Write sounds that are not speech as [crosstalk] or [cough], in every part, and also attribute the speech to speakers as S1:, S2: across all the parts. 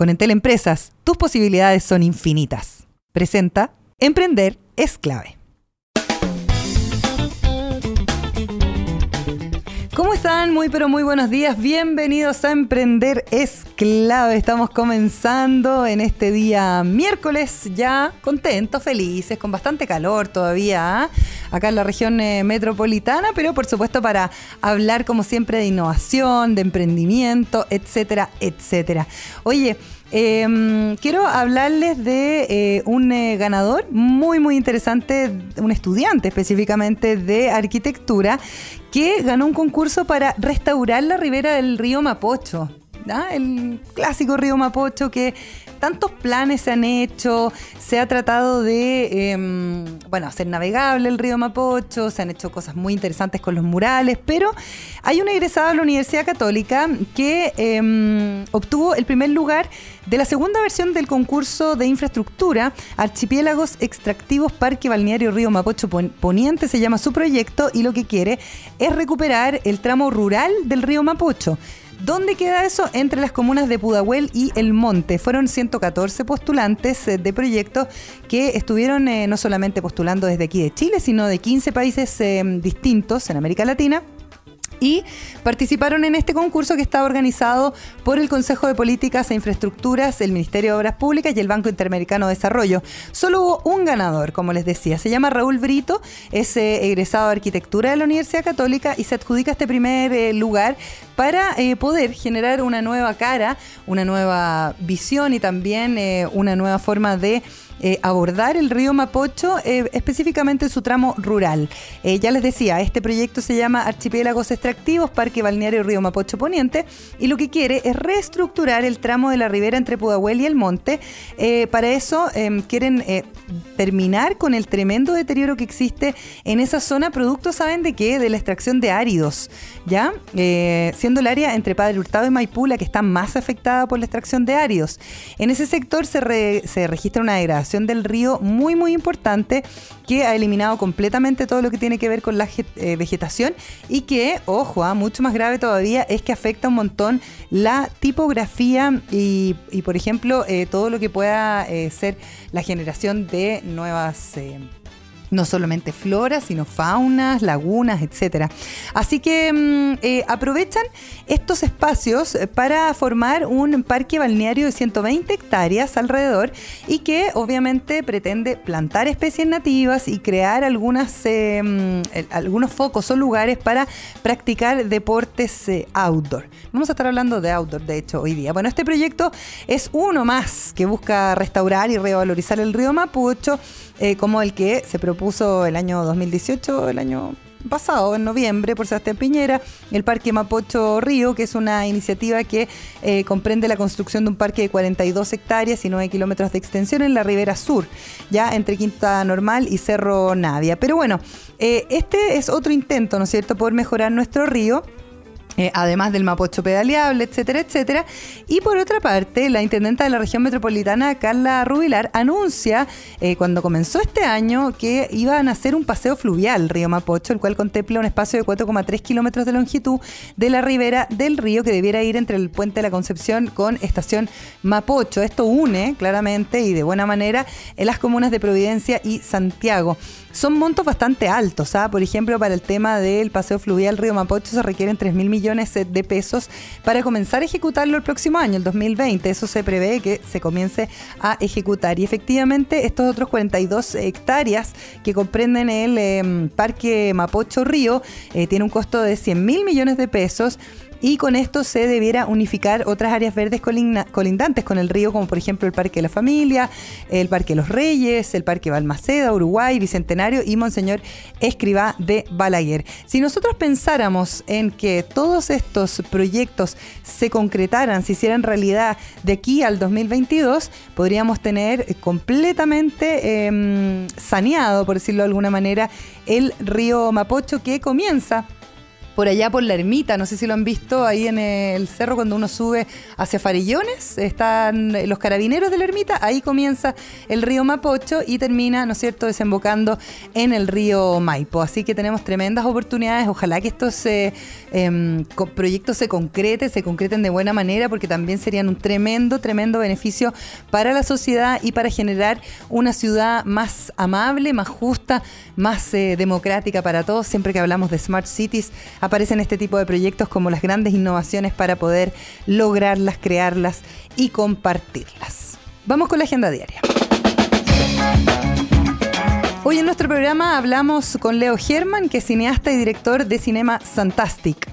S1: Con Entel Empresas, tus posibilidades son infinitas. Presenta, emprender es clave. ¿Cómo están? Muy pero muy buenos días. Bienvenidos a Emprender es clave. Estamos comenzando en este día miércoles ya contentos, felices, con bastante calor todavía ¿ah? acá en la región eh, metropolitana, pero por supuesto para hablar como siempre de innovación, de emprendimiento, etcétera, etcétera. Oye, Em, quiero hablarles de eh, un eh, ganador muy, muy interesante, un estudiante específicamente de arquitectura, que ganó un concurso para restaurar la ribera del río Mapocho. El clásico río Mapocho que tantos planes se han hecho, se ha tratado de, em, bueno, hacer navegable el río Mapocho, se han hecho cosas muy interesantes con los murales, pero hay un egresado de la Universidad Católica que em, obtuvo el primer lugar de la segunda versión del concurso de infraestructura, Archipiélagos Extractivos Parque Balneario Río Mapocho Poniente se llama su proyecto y lo que quiere es recuperar el tramo rural del río Mapocho. ¿Dónde queda eso? Entre las comunas de Pudahuel y El Monte. Fueron 114 postulantes eh, de proyectos que estuvieron eh, no solamente postulando desde aquí de Chile, sino de 15 países eh, distintos en América Latina y participaron en este concurso que estaba organizado por el Consejo de Políticas e Infraestructuras, el Ministerio de Obras Públicas y el Banco Interamericano de Desarrollo. Solo hubo un ganador, como les decía, se llama Raúl Brito, es eh, egresado de Arquitectura de la Universidad Católica y se adjudica este primer eh, lugar para eh, poder generar una nueva cara, una nueva visión y también una nueva forma de eh, abordar el río Mapocho, eh, específicamente su tramo rural. Eh, ya les decía, este proyecto se llama Archipiélagos Extractivos, Parque Balneario Río Mapocho Poniente, y lo que quiere es reestructurar el tramo de la ribera entre Pudahuel y el monte. para eso quieren terminar con el tremendo deterioro que existe en esa zona, producto, ¿saben de qué? De la extracción de áridos, ¿ya? siendo el área entre Padre Hurtado y Maipú la que está más afectada por la extracción de áridos. En ese sector se, se registra una degradación del río muy, muy importante que ha eliminado completamente todo lo que tiene que ver con la eh, vegetación y que, ojo, ah, mucho más grave todavía es que afecta un montón la tipografía y, por ejemplo, eh, todo lo que pueda eh, ser la generación de nuevas no solamente flora, sino faunas, lagunas, etc. Así que mm, eh, aprovechan estos espacios para formar un parque balneario de 120 hectáreas alrededor y que obviamente pretende plantar especies nativas y crear algunas, eh, mm, algunos focos o lugares para practicar deportes eh, outdoor. Vamos a estar hablando de outdoor, de hecho, hoy día. Bueno, este proyecto es uno más que busca restaurar y revalorizar el río Mapucho, como el que se propone puso el año 2018, el año pasado, en noviembre, por Sebastián Piñera, el Parque Mapocho Río, que es una iniciativa que eh, comprende la construcción de un parque de 42 hectáreas y 9 kilómetros de extensión en la ribera sur, ya entre Quinta Normal y Cerro Navia. Pero bueno, eh, este es otro intento, ¿no es cierto?, por mejorar nuestro río eh, además del mapocho pedaleable, etcétera, etcétera. Y por otra parte, la intendenta de la región metropolitana, Carla Rubilar, anuncia eh, cuando comenzó este año que iban a hacer un paseo fluvial Río Mapocho, el cual contempla un espacio de 4,3 kilómetros de longitud de la ribera del río que debiera ir entre el puente de la Concepción con estación Mapocho. Esto une claramente y de buena manera en las comunas de Providencia y Santiago. Son montos bastante altos, ¿ah? por ejemplo, para el tema del paseo fluvial Río Mapocho se requieren 3 mil millones de pesos para comenzar a ejecutarlo el próximo año, el 2020. Eso se prevé que se comience a ejecutar. Y efectivamente, estos otros 42 hectáreas que comprenden el em, Parque Mapocho Río eh, tiene un costo de 100 mil millones de pesos y con esto se debiera unificar otras áreas verdes colindantes con el río, como por ejemplo el Parque de la Familia, el Parque de los Reyes, el Parque Balmaceda, Uruguay, Bicentenario y Monseñor Escribá de Balaguer. Si nosotros pensáramos en que todos estos proyectos se concretaran, se hicieran realidad de aquí al 2022, podríamos tener completamente em, saneado, por decirlo de alguna manera, el río Mapocho que comienza por allá por la ermita, no sé si lo han visto ahí en el cerro cuando uno sube hacia Farillones, están los carabineros de la ermita, ahí comienza el río Mapocho y termina, ¿no es cierto?, desembocando en el río Maipo. Así que tenemos tremendas oportunidades, ojalá que estos em, proyectos se concreten, se concreten de buena manera, porque también serían un tremendo, tremendo beneficio para la sociedad y para generar una ciudad más amable, más justa, más eh, democrática para todos. Siempre que hablamos de Smart Cities, aparecen este tipo de proyectos como las grandes innovaciones para poder lograrlas, crearlas y compartirlas. Vamos con la agenda diaria. Hoy en nuestro programa hablamos con Leo German, que es cineasta y director de Cinema Fantastic.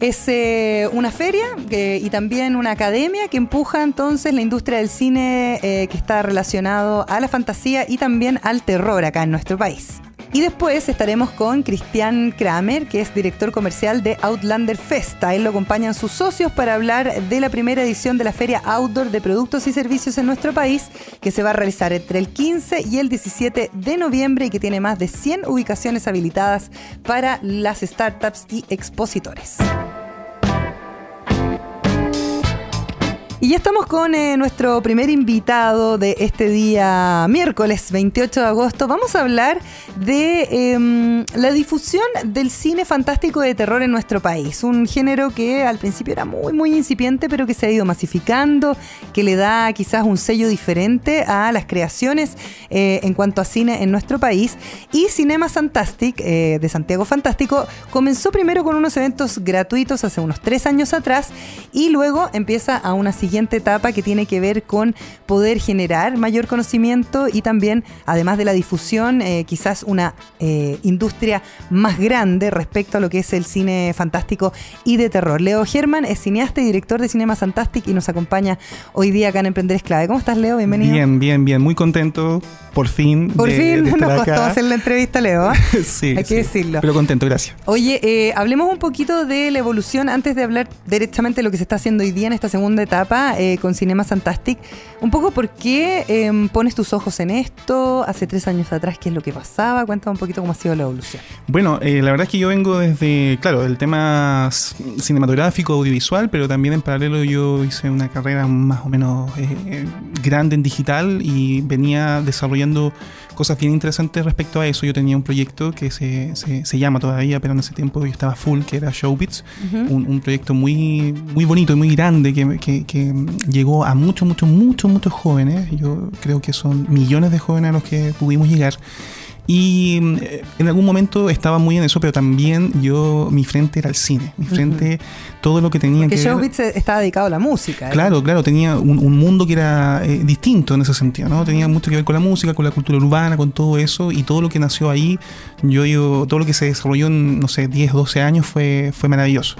S1: Es eh, una feria y también una academia que empuja entonces la industria del cine eh, que está relacionado a la fantasía y también al terror acá en nuestro país. Y después estaremos con Cristian Kramer, que es director comercial de Outlander Festa. él lo acompañan sus socios para hablar de la primera edición de la Feria Outdoor de Productos y Servicios en nuestro país, que se va a realizar entre el 15 y el 17 de noviembre y que tiene más de 100 ubicaciones habilitadas para las startups y expositores. Y ya estamos con eh, nuestro primer invitado de este día, miércoles 28 de agosto. Vamos a hablar de em, la difusión del cine fantástico de terror en nuestro país. Un género que al principio era muy, muy incipiente, pero que se ha ido masificando, que le da quizás un sello diferente a las creaciones eh, en cuanto a cine en nuestro país. Y Cinema Fantastic, eh, de Santiago Fantástico, comenzó primero con unos eventos gratuitos hace unos tres años atrás y luego empieza a una siguiente etapa que tiene que ver con poder generar mayor conocimiento y también, además de la difusión, eh, quizás una eh, industria más grande respecto a lo que es el cine fantástico y de terror. Leo German es cineasta y director de Cinema Fantastic y nos acompaña hoy día acá en Emprender Esclave. ¿Cómo estás, Leo? Bienvenido.
S2: Bien, bien, bien. Muy contento, por fin.
S1: Por fin nos costó hacer la entrevista, Leo. ¿eh? [laughs]
S2: sí.
S1: Hay que decirlo.
S2: Pero contento, gracias.
S1: Oye, hablemos un poquito de la evolución antes de hablar directamente de lo que se está haciendo hoy día en esta segunda etapa eh, con Cinema Fantastic. Un poco por qué em, pones tus ojos en esto, hace tres años atrás, qué es lo que pasaba, cuéntame un poquito cómo ha sido la evolución.
S2: Bueno, eh, la verdad es que yo vengo desde, claro, el tema cinematográfico, audiovisual, pero también en paralelo yo hice una carrera más o menos eh, grande en digital y venía desarrollando cosas bien interesantes respecto a eso. Yo tenía un proyecto que se, se, llama todavía, pero en ese tiempo yo estaba full, que era Showbits, un, proyecto muy, muy bonito y muy grande que, que, llegó a muchos, muchos, muchos, muchos jóvenes. Yo creo que son millones de jóvenes a los que pudimos llegar. Y eh, en algún momento estaba muy en eso, pero también yo, mi frente era el cine. Mi frente, todo lo que tenía
S1: que Showbiz estaba dedicado a la música.
S2: ¿eh? Claro, claro, tenía un, mundo que era eh, distinto en ese sentido, ¿no? Tenía mucho que ver con la música, con la cultura urbana, con todo eso, y todo lo que nació ahí, yo digo, todo lo que se desarrolló en, no sé, 10, 12 años fue, fue maravilloso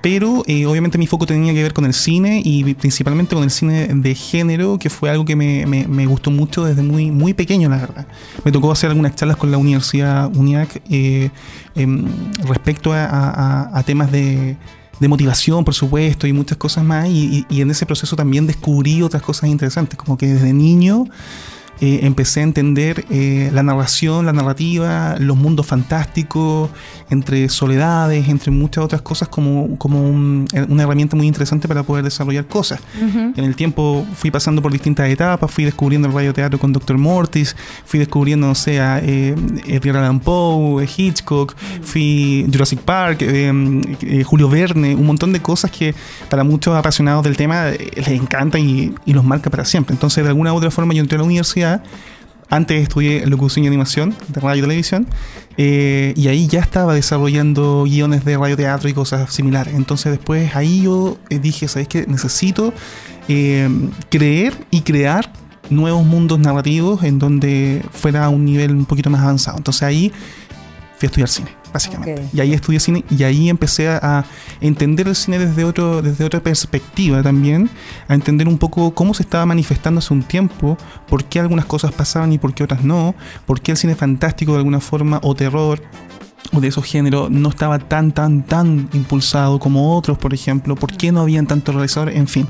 S2: pero eh, obviamente mi foco tenía que ver con el cine y principalmente con el cine de género, que fue algo que me, gustó mucho desde muy, muy pequeño, la verdad. Me tocó hacer algunas charlas con la Universidad UNIAC eh, em, respecto a, temas de, de, motivación, por supuesto, y muchas cosas más, y, y en ese proceso también descubrí otras cosas interesantes, como que desde niño eh, empecé a entender eh, la narración, la narrativa, los mundos fantásticos, entre soledades, entre muchas otras cosas, como, como eh, una herramienta muy interesante para poder desarrollar cosas. En el tiempo fui pasando por distintas etapas, fui descubriendo el radioteatro con Dr. Mortis, fui descubriendo, no sé, a Edgar Allan Poe, Hitchcock, fui Jurassic Park, Julio Verne, un montón de cosas que para muchos apasionados del tema les encanta y, y los marca para siempre. Entonces, de alguna u otra forma, yo entré a la universidad antes estudié locución y animación de radio y televisión eh, y ahí ya estaba desarrollando guiones de radioteatro y cosas similares. Entonces después ahí yo eh, dije, ¿sabes qué? Necesito eh, creer y crear nuevos mundos narrativos en donde fuera a un nivel un poquito más avanzado. Entonces ahí fui a estudiar cine básicamente. Y ahí estudié cine y ahí empecé a, entender el cine desde, otro, desde otra perspectiva también, a entender un poco cómo se estaba manifestando hace un tiempo, por qué algunas cosas pasaban y por qué otras no, por qué el cine fantástico de alguna forma o terror o de esos géneros no estaba tan, tan, tan impulsado como otros, por ejemplo, por qué no habían tantos realizadores, en fin.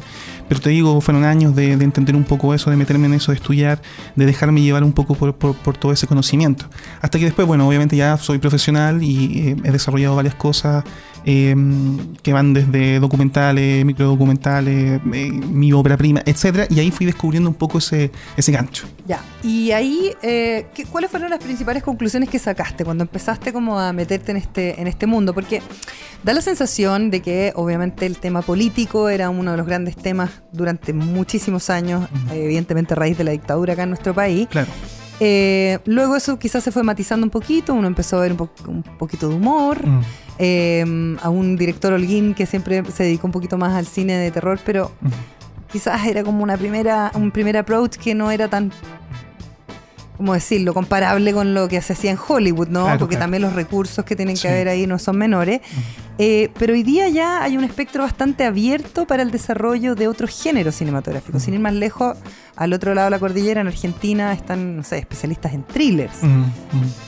S2: Pero te digo, fueron años de, entender un poco eso, de meterme en eso, de estudiar, de dejarme llevar un poco por, por, todo ese conocimiento. Hasta que después, bueno, obviamente ya soy profesional y eh, he desarrollado varias cosas Em, que van desde documentales, microdocumentales, eh, mi obra prima, etcétera, y ahí fui descubriendo un poco ese, ese gancho.
S1: Ya, y ahí, eh, ¿cuáles fueron las principales conclusiones que sacaste cuando empezaste como a meterte en este, en este mundo? Porque da la sensación de que obviamente el tema político era uno de los grandes temas durante muchísimos años, evidentemente a raíz de la dictadura acá en nuestro país.
S2: Claro.
S1: Eh, luego eso quizás se fue matizando un poquito, uno empezó a ver un, poquito de humor, mm. em, a un director Holguín que siempre se dedicó un poquito más al cine de terror, pero mm. quizás era como una primera, un primer approach que no era tan ¿cómo decirlo?, comparable con lo que se hacía en Hollywood, ¿no? Porque también los recursos que tienen que haber ahí no son menores. Eh, pero hoy día ya hay un espectro bastante abierto para el desarrollo de otros géneros cinematográficos. Sin ir más lejos, al otro lado de la cordillera, en Argentina, están, no sé, especialistas en thrillers.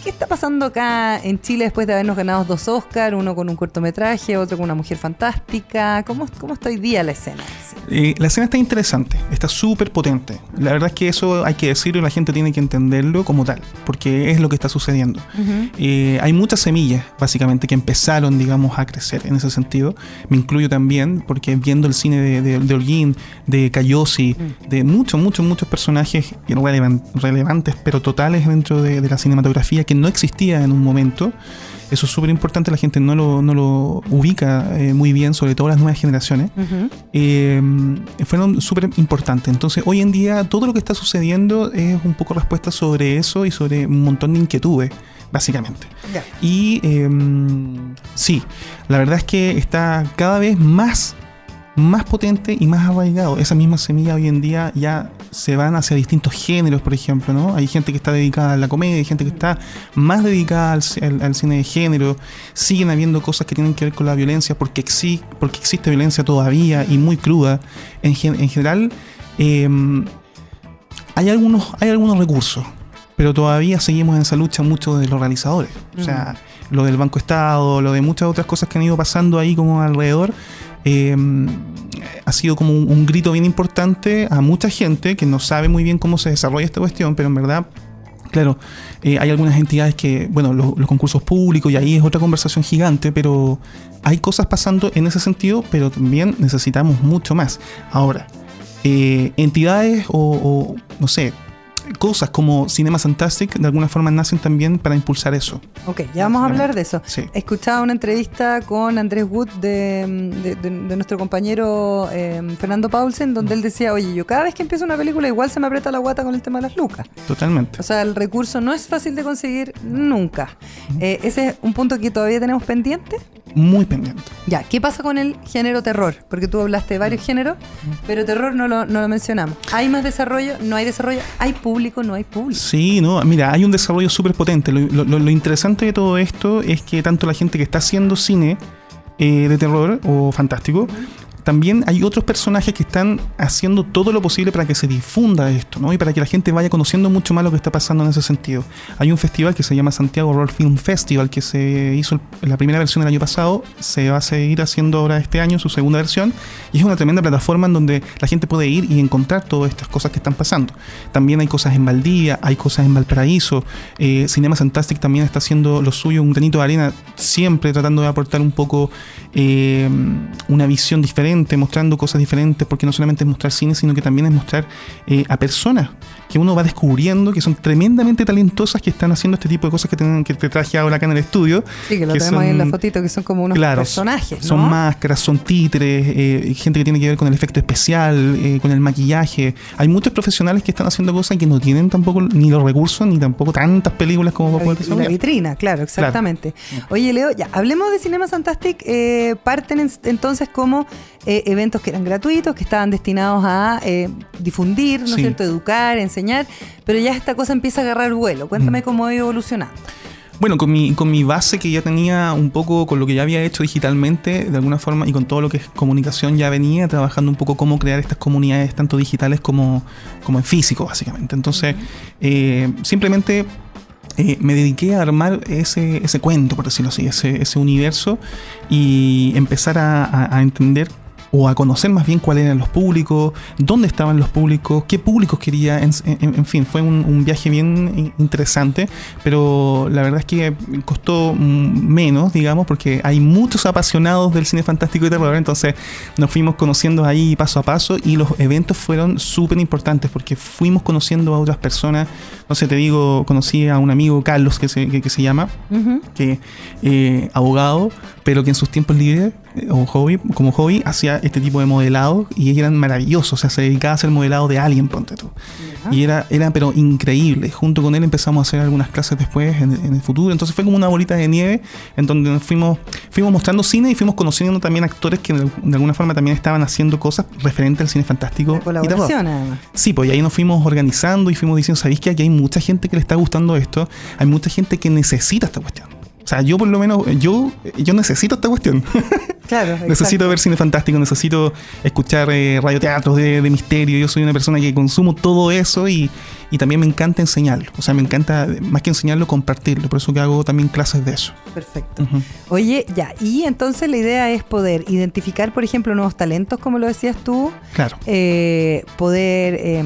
S1: ¿Qué está pasando acá en Chile después de habernos ganado dos Oscars, uno con un cortometraje, otro con una mujer fantástica? ¿Cómo, cómo está hoy día la escena?
S2: Eh, la escena está interesante, está súper potente. La verdad es que eso hay que decirlo y la gente tiene que entenderlo como tal, porque es lo que está sucediendo. Eh, hay muchas semillas, básicamente, que empezaron, digamos, a crecer en ese sentido. Me incluyo también, porque viendo el cine de, de, de Holguín, de Cayosi, de muchos, muchos, muchos personajes relevantes, pero totales dentro de, la cinematografía que no existía en un momento. Eso es súper importante, la gente no lo, no lo ubica eh, muy bien, sobre todo las nuevas generaciones. Eh, fueron súper importantes. Entonces, hoy en día, todo lo que está sucediendo es un poco respuesta sobre eso y sobre un montón de inquietudes, básicamente. Y em, sí, la verdad es que está cada vez más más potente y más arraigado. Esa misma semilla hoy en día ya se van hacia distintos géneros, por ejemplo, ¿no? Hay gente que está dedicada a la comedia, hay gente que está más dedicada al, cine de género. Siguen habiendo cosas que tienen que ver con la violencia porque, porque existe violencia todavía y muy cruda. En, en general, em, hay, algunos, hay algunos recursos, pero todavía seguimos en esa lucha mucho de los realizadores. O sea, lo del Banco Estado, lo de muchas otras cosas que han ido pasando ahí como alrededor Em, ha sido como un, grito bien importante a mucha gente que no sabe muy bien cómo se desarrolla esta cuestión, pero en verdad Claro, eh, hay algunas entidades que, bueno, los, concursos públicos y ahí es otra conversación gigante, pero hay cosas pasando en ese sentido, pero también necesitamos mucho más. Ahora, eh, entidades o, no sé, cosas como Cinema Fantastic de alguna forma nacen también para impulsar eso.
S1: Ok, ya vamos a hablar de eso. He escuchado una entrevista con Andrés Wood de, nuestro compañero em, Fernando Paulsen, donde él decía, oye, yo cada vez que empiezo una película igual se me aprieta la guata con el tema de las lucas.
S2: Totalmente.
S1: O sea, el recurso no es fácil de conseguir nunca. Eh, ese es un punto que todavía tenemos pendiente
S2: muy pendiente.
S1: Ya, ¿qué pasa con el género terror? Porque tú hablaste de varios géneros, pero terror no lo, no lo mencionamos. ¿Hay más desarrollo? ¿No hay desarrollo? ¿Hay público? ¿No hay público?
S2: Sí, no, mira, hay un desarrollo súper potente. Lo, interesante de todo esto es que tanto la gente que está haciendo cine eh, de terror o fantástico, también hay otros personajes que están haciendo todo lo posible para que se difunda esto, ¿no? Y para que la gente vaya conociendo mucho más lo que está pasando en ese sentido. Hay un festival que se llama Santiago Horror Film Festival que se hizo la primera versión el año pasado, se va a seguir haciendo ahora este año su segunda versión y es una tremenda plataforma en donde la gente puede ir y encontrar todas estas cosas que están pasando. También hay cosas en Valdivia, hay cosas en Valparaíso, eh, Cinema Fantastic también está haciendo lo suyo, un granito de arena, siempre tratando de aportar un poco eh, una visión diferente mostrando cosas diferentes, porque no solamente es mostrar cine, sino que también es mostrar eh, a personas que uno va descubriendo que son tremendamente talentosas que están haciendo este tipo de cosas que, tienen, que te traje ahora acá en el estudio.
S1: Sí, que lo tenemos ahí en la fotito, que son como unos personajes.
S2: Son máscaras, son títeres, eh, gente que tiene que ver con el efecto especial, eh, con el maquillaje. Hay muchos profesionales que están haciendo cosas que no tienen tampoco ni los recursos ni tampoco tantas películas como
S1: para poder La vitrina, claro, exactamente. Oye, Leo, ya, hablemos de Cinema Fantastic. parten entonces como eh, eventos que eran gratuitos, que estaban destinados a eh, difundir, ¿no es cierto?, educar, enseñar, pero ya esta cosa empieza a agarrar vuelo. Cuéntame mm. cómo ha ido evolucionando.
S2: Bueno, con mi, con mi base que ya tenía un poco con lo que ya había hecho digitalmente, de alguna forma, y con todo lo que es comunicación, ya venía trabajando un poco cómo crear estas comunidades, tanto digitales como, como en físico, básicamente. Entonces, eh, simplemente eh, me dediqué a armar ese, ese cuento, por decirlo así, ese, ese universo y empezar a, a- a entender o a conocer más bien cuáles eran los públicos, dónde estaban los públicos, qué públicos quería, en, en- en fin, fue un, un viaje bien in- interesante, pero la verdad es que costó menos, digamos, porque hay muchos apasionados del cine fantástico y terror, entonces nos fuimos conociendo ahí paso a paso y los eventos fueron súper importantes porque fuimos conociendo a otras personas, no sé, te digo, conocí a un amigo, Carlos, que se, que- que se llama, que eh, abogado, pero que en sus tiempos libres o hobby, como hobby hacía este tipo de modelado y eran maravillosos, o sea, se dedicaba a hacer modelado de alguien, ponte tú. Y era, era pero increíble. Junto con él empezamos a hacer algunas clases después en, en el futuro. Entonces fue como una bolita de nieve en donde nos fuimos, fuimos mostrando cine y fuimos conociendo también actores que de, de alguna forma también estaban haciendo cosas referentes al cine fantástico.
S1: La
S2: y terror.
S1: colaboración, además.
S2: Sí, pues y ahí nos fuimos organizando y fuimos diciendo, ¿sabéis que aquí hay mucha gente que le está gustando esto? Hay mucha gente que necesita esta cuestión. O sea, yo por lo menos, yo, yo necesito esta cuestión. [laughs]
S1: Claro, [laughs]
S2: necesito ver cine fantástico, necesito escuchar eh, radioteatros de, de misterio. Yo soy una persona que consumo todo eso y, y también me encanta enseñarlo. O sea, me encanta, más que enseñarlo, compartirlo. Por eso que hago también clases de eso.
S1: Perfecto. Oye, ya, y entonces la idea es poder identificar, por ejemplo, nuevos talentos, como lo decías tú,
S2: Claro.
S1: eh, poder eh,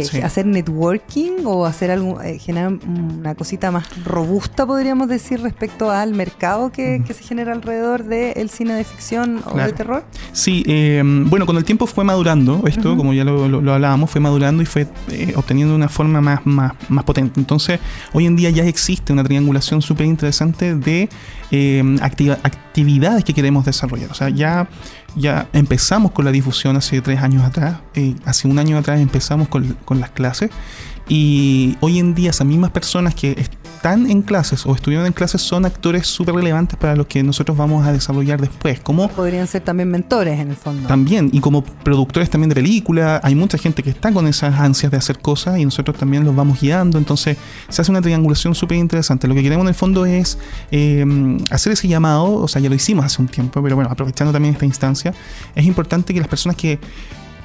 S1: ¿qué?
S2: Sí.
S1: hacer networking o hacer algo, eh, generar una cosita más robusta, podríamos decir, respecto al mercado que, se genera alrededor del cine de ficción o
S2: Claro.
S1: de terror.
S2: Sí, eh, bueno, con el tiempo fue madurando esto, como ya lo, lo- lo hablábamos, fue madurando y fue eh, obteniendo una forma más, más, más potente. Entonces, hoy en día ya existe una triangulación súper interesante de eh, activa- actividades que queremos desarrollar. O sea, ya, ya empezamos con la difusión hace tres años atrás, eh, hace un año atrás empezamos con, con las clases y hoy en día esas mismas personas que están en clases o estuvieron en clases son actores súper relevantes para los que nosotros vamos a desarrollar después. Como
S1: Podrían ser también mentores en el fondo.
S2: también, y como productores también de película, hay mucha gente que está con esas ansias de hacer cosas y nosotros también los vamos guiando, entonces se hace una triangulación súper interesante. Lo que queremos en el fondo es eh, hacer ese llamado, o sea, ya lo hicimos hace un tiempo, pero bueno, aprovechando también esta instancia, es importante que las personas que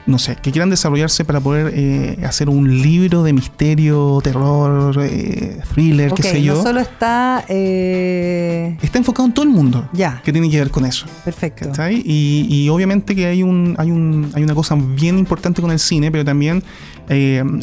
S2: no sé, que quieran desarrollarse para poder eh, hacer un libro de misterio, terror, eh, thriller, qué sé yo.
S1: no solo está... eh,
S2: Está enfocado en todo el mundo
S1: Ya,
S2: que tiene que ver con eso.
S1: perfecto.
S2: Y, y obviamente que hay un, hay un hay una cosa bien importante con el cine, pero también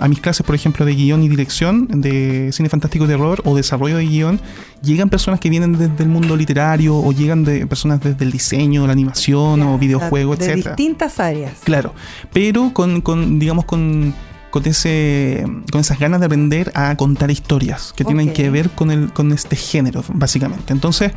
S2: a mis clases, por ejemplo, de guion y dirección, de cine fantástico y terror o desarrollo de guion, llegan personas que vienen desde el mundo literario o llegan de personas desde el diseño, la animación o videojuegos,
S1: de
S2: etcétera.
S1: distintas áreas.
S2: Claro, pero con, con digamos, con, con, ese, con esas ganas de aprender a contar historias que tienen que ver con, el, con este género, básicamente. Entonces,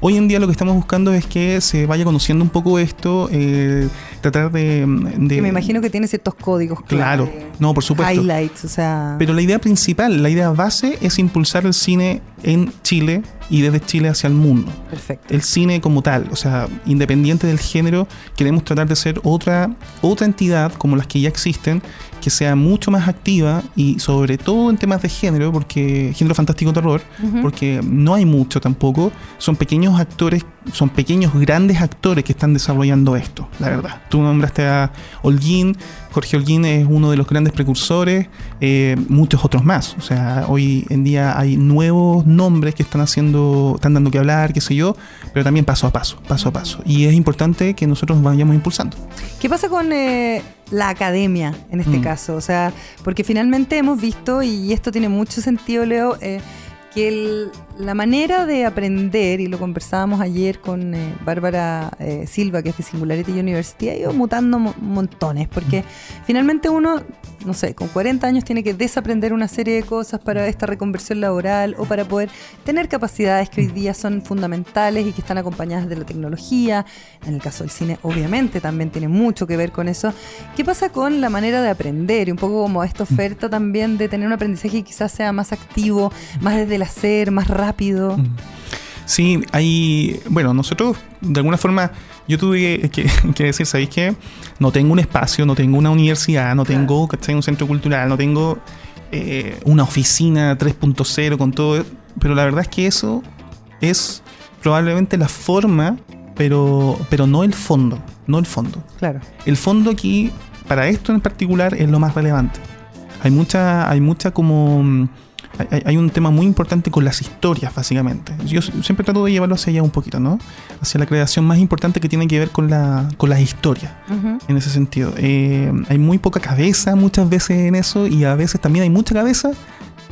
S2: hoy en día lo que estamos buscando es que se vaya conociendo un poco esto, eh, tratar de... de-
S1: Que me imagino que tiene ciertos códigos
S2: Claro,
S1: clave,
S2: no, por supuesto.
S1: highlights, o sea...
S2: Pero la idea principal, la idea base es impulsar el cine en Chile y desde Chile hacia el mundo
S1: perfecto.
S2: el cine como tal, o sea, independiente del género, queremos tratar de ser otra, otra entidad como las que ya existen, que sea mucho más activa y sobre todo en temas de género, porque género fantástico terror, porque no hay mucho tampoco, son pequeños actores, son pequeños grandes actores que están desarrollando esto, la verdad. Tú nombraste a Holguín, Jorge Holguín es uno de los grandes precursores, eh, muchos otros más, o sea, hoy en día hay nuevos nombres que están haciendo, están dando que hablar, qué sé yo, pero también paso a paso, paso a paso. Y es importante que nosotros vayamos impulsando.
S1: ¿Qué pasa con eh, la academia en este
S2: Mm.
S1: caso? O sea, porque finalmente hemos visto, y esto tiene mucho sentido, Leo, eh, que el- la manera de aprender, y lo conversábamos ayer con eh, Bárbara eh, Silva, que es de Singularity University, ha ido mutando mo- montones, porque finalmente uno, no sé, con 40 años tiene que desaprender una serie de cosas para esta reconversión laboral o para poder tener capacidades que hoy día son fundamentales y que están acompañadas de la tecnología. En el caso del cine, obviamente, también tiene mucho que ver con eso. ¿Qué pasa con la manera de aprender? Y un poco como esta oferta también de tener un aprendizaje que quizás sea más activo, más desde el hacer, más rápido.
S2: Mm. Sí, hay. Bueno, nosotros, de alguna forma, yo tuve que, [laughs] que decir, ¿sabéis qué? No tengo un espacio, no tengo una universidad, no tengo ¿cachai? un centro cultural, no tengo eh, una oficina 3.0 con todo. Pero la verdad es que eso es probablemente la forma, pero, pero no el fondo. No el fondo.
S1: Claro.
S2: El fondo aquí, para esto en particular, es lo más relevante. Hay mucha, hay mucha como hay, un tema muy importante con las historias, básicamente. Yo siempre trato de llevarlo hacia allá un poquito, ¿no? Hacia la creación más importante que tiene que ver con, la, con las historias, en ese sentido. Eh, hay muy poca cabeza muchas veces en eso y a veces también hay mucha cabeza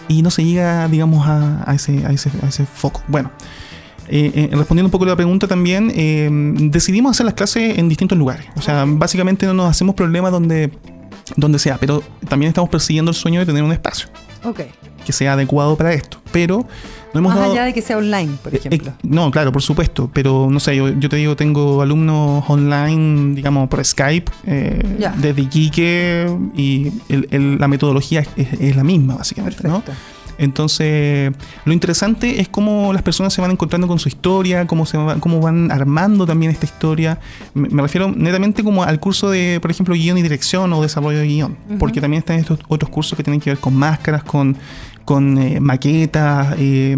S2: y no se llega, digamos, a, a, ese, a, ese, a ese foco. Bueno. Eh, eh, respondiendo un poco a la pregunta también, decidimos hacer las clases en distintos lugares. O sea, básicamente no nos hacemos problemas donde, donde sea, pero también estamos persiguiendo el sueño de tener un espacio. Que sea adecuado para esto. Pero no hemos
S1: Más allá de que sea online, por ejemplo.
S2: no, claro, por supuesto. Pero no sé, yo, yo te digo, tengo alumnos online, digamos, por Skype, desde Iquique, y la metodología es, la misma, básicamente, ¿no? Entonces, lo interesante es cómo las personas se van encontrando con su historia, cómo, se cómo van armando también esta historia. Me, refiero netamente como al curso de, por ejemplo, guion y dirección o desarrollo de guion, porque también están estos otros cursos que tienen que ver con máscaras, con con eh, maquetas, eh,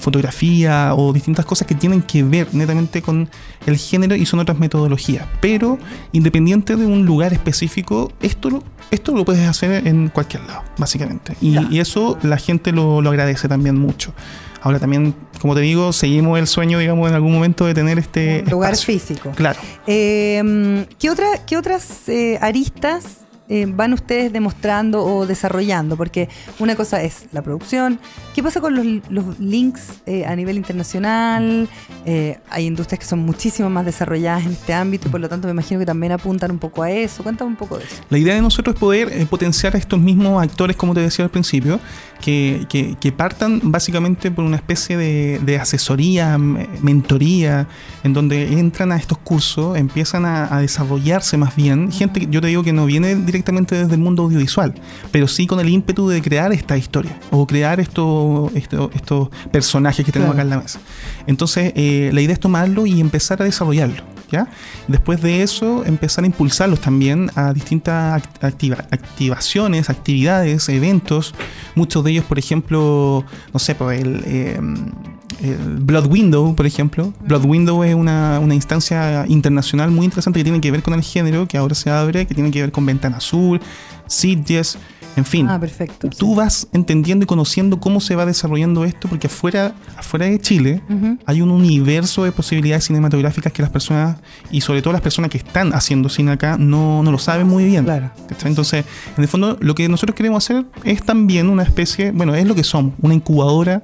S2: fotografía o distintas cosas que tienen que ver netamente con el género y son otras metodologías. Pero independiente de un lugar específico, esto lo, esto lo puedes hacer en cualquier lado, básicamente. Y, eso la gente lo, agradece también mucho. Ahora también, como te digo, seguimos el sueño, digamos, en algún momento de tener este...
S1: lugar físico.
S2: Claro.
S1: Eh, ¿qué, otra, ¿Qué otras aristas eh, van ustedes demostrando o desarrollando? Porque una cosa es la producción. ¿Qué pasa con los, links eh, a nivel internacional? Eh, hay industrias que son muchísimo más desarrolladas en este ámbito por lo tanto me imagino que también apuntan un poco a eso. Cuéntame un poco de eso.
S2: La idea de nosotros es poder potenciar a estos mismos actores, como te decía al principio, que, partan básicamente por una especie de, de, asesoría, mentoría, en donde entran a estos cursos, empiezan a, a desarrollarse más bien. Gente, yo te digo que no viene directamente desde el mundo audiovisual, pero sí con el ímpetu de crear esta historia o crear estos estos personajes que tenemos acá en la mesa. Entonces, eh, la idea es tomarlo y empezar a desarrollarlo. ¿Ya? Después de eso, empezar a impulsarlos también a distintas activaciones, actividades, eventos. Muchos de ellos, por ejemplo, no sé, pues el, el Blood Window, por ejemplo. Blood Window es una, una, instancia internacional muy interesante que tiene que ver con el género, que ahora se abre, que tiene que ver con Ventana Azul, Sitges, en fin,
S1: ah, perfecto,
S2: tú vas entendiendo y conociendo cómo se va desarrollando esto, porque afuera, afuera de Chile hay un universo de posibilidades cinematográficas que las personas, y sobre todo las personas que están haciendo cine acá, no, no lo saben muy bien.
S1: Claro.
S2: Entonces, en el fondo, lo que nosotros queremos hacer es también una especie, bueno, es lo que somos, una incubadora,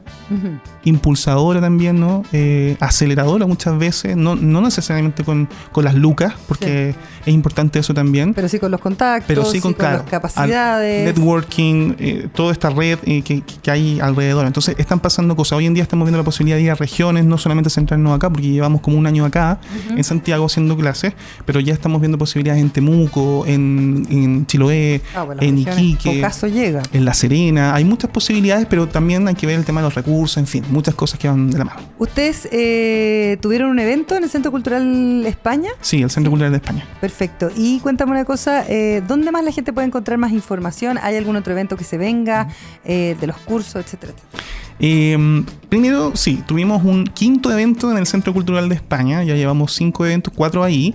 S2: impulsadora también, ¿no? Eh, aceleradora muchas veces, no, no necesariamente con, con las lucas, porque es importante eso también.
S1: Pero sí con los contactos, pero sí con, las capacidades
S2: networking, eh, toda esta red eh, que, hay alrededor. Entonces están pasando cosas. Hoy en día estamos viendo la posibilidad de ir a regiones, no solamente centrarnos acá, porque llevamos como un año acá en Santiago haciendo clases, pero ya estamos viendo posibilidades en Temuco, en, Chiloé, ah, en Iquique,
S1: llega.
S2: en La Serena. Hay muchas posibilidades, pero también hay que ver el tema de los recursos, en fin, muchas cosas que van de la mano.
S1: ¿Ustedes eh, tuvieron un evento en el Centro Cultural España?
S2: Sí, el Centro Cultural de España.
S1: Perfecto. Y cuéntame una cosa, ¿dónde más la gente puede encontrar más información? ¿Hay algún otro evento que se venga, eh, de los cursos, etcétera,
S2: em, primero, sí, tuvimos un quinto evento en el Centro Cultural de España, ya llevamos cinco eventos, cuatro ahí.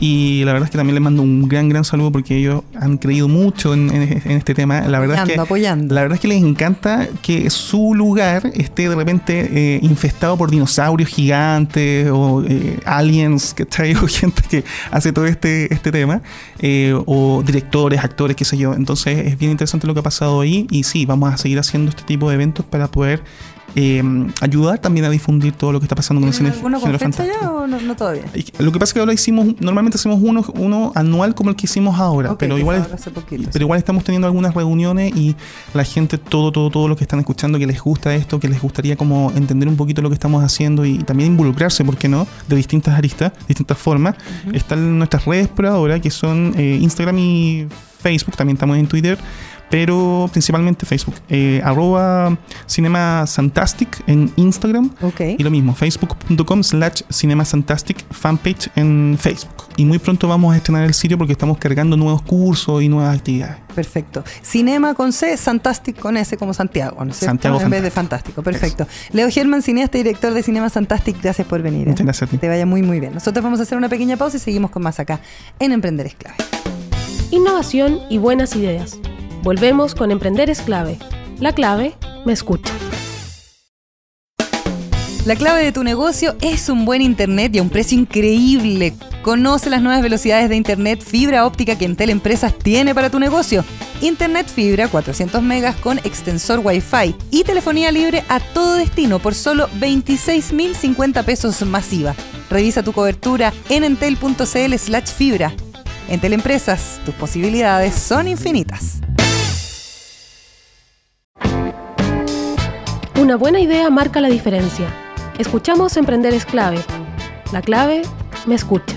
S2: Y la verdad es que también les mando un gran, gran saludo porque ellos han creído mucho en, este tema. La verdad, es que,
S1: apoyando.
S2: la verdad es que les encanta que su lugar esté de repente eh, infestado por dinosaurios gigantes o eh, aliens, que traigo [laughs] gente que hace todo este, este tema, eh, o directores, actores, qué sé yo. Entonces es bien interesante lo que ha pasado ahí y sí, vamos a seguir haciendo este tipo de eventos para poder eh, ayudar también a difundir todo lo que está pasando con el cine
S1: género Ya o no, todavía?
S2: Lo que pasa es que ahora hicimos, normalmente hacemos uno, uno anual como el que hicimos ahora, pero igual pero igual estamos teniendo algunas reuniones y la gente, todo, todo, todo lo que están escuchando, que les gusta esto, que les gustaría como entender un poquito lo que estamos haciendo y también involucrarse, ¿por qué no? De distintas aristas, distintas formas. Están nuestras redes por ahora, que son eh, Instagram y Facebook, también estamos en Twitter pero principalmente Facebook. Eh, arroba Cinema Fantastic en Instagram. Y lo mismo, facebook.com slash Cinema Fantastic fanpage en Facebook. Y muy pronto vamos a estrenar el sitio porque estamos cargando nuevos cursos y nuevas actividades.
S1: Perfecto. Cinema con C, Fantastic con S como Santiago, ¿no
S2: Santiago
S1: en vez de Fantástico. Perfecto. Leo Germán, cineasta y director de Cinema Fantastic, gracias por venir.
S2: ¿eh? Muchas gracias a ti.
S1: te vaya muy, muy bien. Nosotros vamos a hacer una pequeña pausa y seguimos con más acá en Emprender es clave.
S3: Innovación y buenas ideas. Volvemos con Emprender es clave. La clave me escucha.
S1: La clave de tu negocio es un buen internet y a un precio increíble. Conoce las nuevas velocidades de internet fibra óptica que Entel Empresas tiene para tu negocio. Internet fibra 400 megas con extensor Wi-Fi y telefonía libre a todo destino por solo 26.050 pesos masiva. Revisa tu cobertura en entel.cl/fibra. Entel Empresas, tus posibilidades son infinitas.
S3: Una buena idea marca la diferencia. Escuchamos Emprender es clave. La clave me escucha.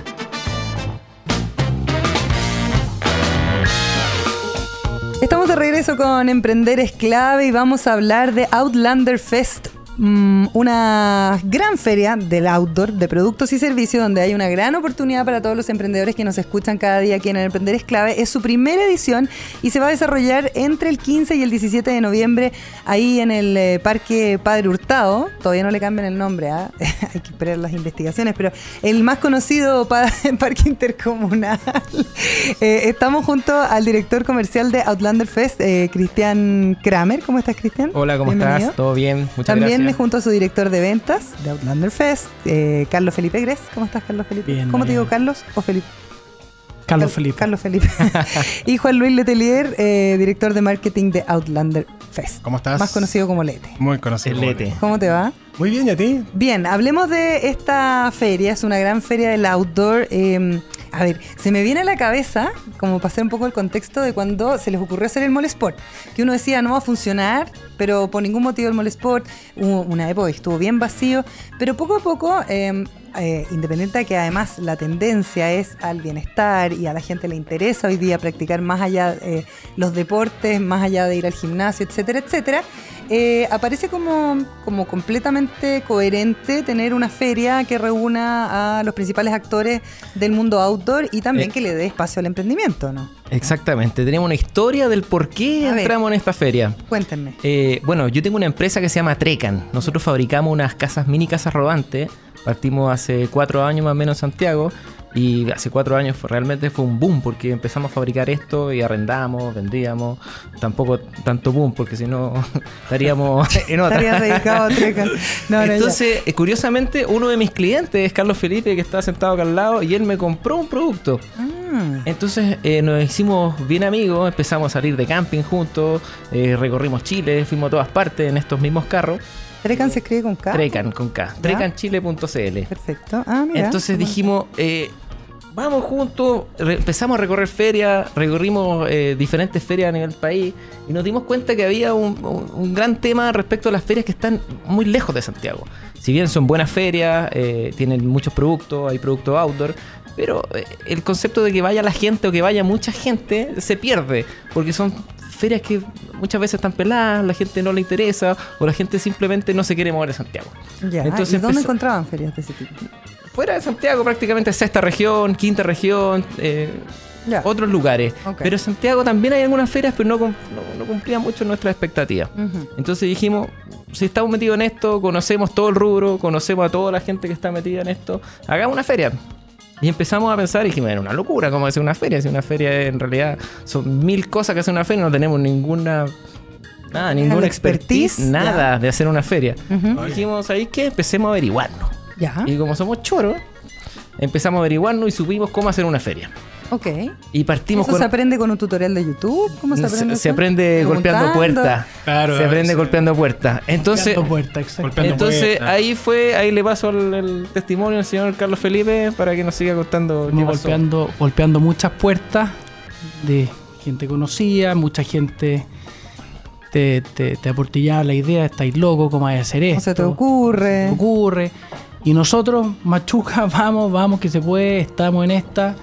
S1: Estamos de regreso con Emprender es clave y vamos a hablar de Outlander Fest Mm, una gran feria del outdoor de productos y servicios donde hay una gran oportunidad para todos los emprendedores que nos escuchan cada día aquí en el Emprender es clave. Es su primera edición y se va a desarrollar entre el 15 y el 17 de noviembre ahí en el eh, Parque Padre Hurtado. Todavía no le cambian el nombre, ¿ah? [laughs] hay que esperar las investigaciones, pero el más conocido [laughs] Parque Intercomunal. [laughs] Eh, estamos junto al director comercial de Outlander Fest, eh, Cristian Kramer. ¿Cómo estás, Cristian?
S4: Hola, ¿cómo estás? ¿Todo bien?
S1: Muchas gracias junto a su director de ventas de Outlander Fest, eh, Carlos Felipe Gres. ¿Cómo estás, Carlos Felipe? ¿Cómo te digo, Carlos o Felipe?
S2: Carlos Felipe.
S1: Carlos Felipe. [laughs] y Juan Luis Letelier, eh, director de marketing de Outlander Fest.
S5: ¿Cómo estás?
S1: Más conocido como Lete.
S5: Muy conocido.
S4: Lete.
S1: ¿Cómo te va?
S5: Muy bien, ¿y a ti?
S1: Bien, hablemos de esta feria. Es una gran feria del outdoor. Eh, a ver, se me viene a la cabeza, como pasar un poco el contexto de cuando se les ocurrió hacer el Mall Sport, que uno decía no va a funcionar, pero por ningún motivo el Mall Sport, hubo una época estuvo bien vacío, pero poco a poco, em, eh, independiente de que además la tendencia es al bienestar y a la gente le interesa hoy día practicar más allá eh, los deportes, más allá de ir al gimnasio, etcétera, etcétera, eh, aparece como, como completamente coherente tener una feria que reúna a los principales actores del mundo outdoor y también eh. que le dé espacio al emprendimiento, ¿no?
S4: Exactamente, tenemos una historia del por qué entramos en esta feria.
S1: Cuéntenme.
S4: Eh, bueno, yo tengo una empresa que se llama Trecan. Nosotros fabricamos unas casas, mini casas rodantes. Partimos hace cuatro años más o menos en Santiago y hace cuatro años fue, realmente fue un boom porque empezamos a fabricar esto y arrendamos, vendíamos. Tampoco tanto boom porque si no [laughs] estaríamos [laughs] en otra. dedicado a Entonces, eh, curiosamente, uno de mis clientes es Carlos Felipe que está sentado acá al lado y él me compró un producto. Ah. Entonces eh, nos hicimos bien amigos, empezamos a salir de camping juntos, eh, recorrimos Chile, fuimos a todas partes en estos mismos carros.
S1: Trecan se escribe con K.
S4: Trecan con K. Trecanchile.cl.
S1: Perfecto. Ah, mira.
S4: Entonces dijimos, eh, vamos juntos, empezamos a recorrer ferias, recorrimos eh, diferentes ferias a nivel país y nos dimos cuenta que había un, gran tema respecto a las ferias que están muy lejos de Santiago. Si bien son buenas ferias, eh, tienen muchos productos, hay productos outdoor, pero el concepto de que vaya la gente o que vaya mucha gente se pierde, porque son ferias que muchas veces están peladas, la gente no le interesa o la gente simplemente no se quiere mover de Santiago.
S1: Entonces, ¿Y dónde encontraban ferias de ese tipo?
S4: Fuera de Santiago, prácticamente sexta región, quinta región, eh, otros lugares. Pero en Santiago también hay algunas ferias, pero no, no, cumplían mucho nuestras expectativas. Entonces dijimos, si estamos metidos en esto, conocemos todo el rubro, conocemos a toda la gente que está metida en esto, hagamos una feria. Y empezamos a pensar y dijimos, era una locura, ¿cómo hacer una feria? Si una feria en realidad son mil cosas que hace una feria, no tenemos ninguna nada, ninguna expertise, nada de hacer una feria. Dijimos, ahí que empecemos a averiguarnos. Y como somos choros, empezamos a averiguarnos y supimos cómo hacer una feria.
S1: Ok.
S4: Y partimos
S1: ¿Eso se aprende con un tutorial de YouTube? ¿Cómo se aprende?
S4: Se, aprende golpeando puertas. Claro. Se aprende golpeando puertas. Entonces, golpeando puerta, entonces ahí fue, ahí le paso el, testimonio al señor Carlos Felipe para que nos siga contando.
S2: Golpeando, golpeando muchas puertas de gente conocida, mucha gente te, te, te aportillaba la idea, estáis loco, ¿cómo hay que hacer esto? ¿Cómo
S1: se te ocurre?
S2: Se te ocurre. Y nosotros, machuca, [laughs] vamos, vamos, que se puede, estamos en esta.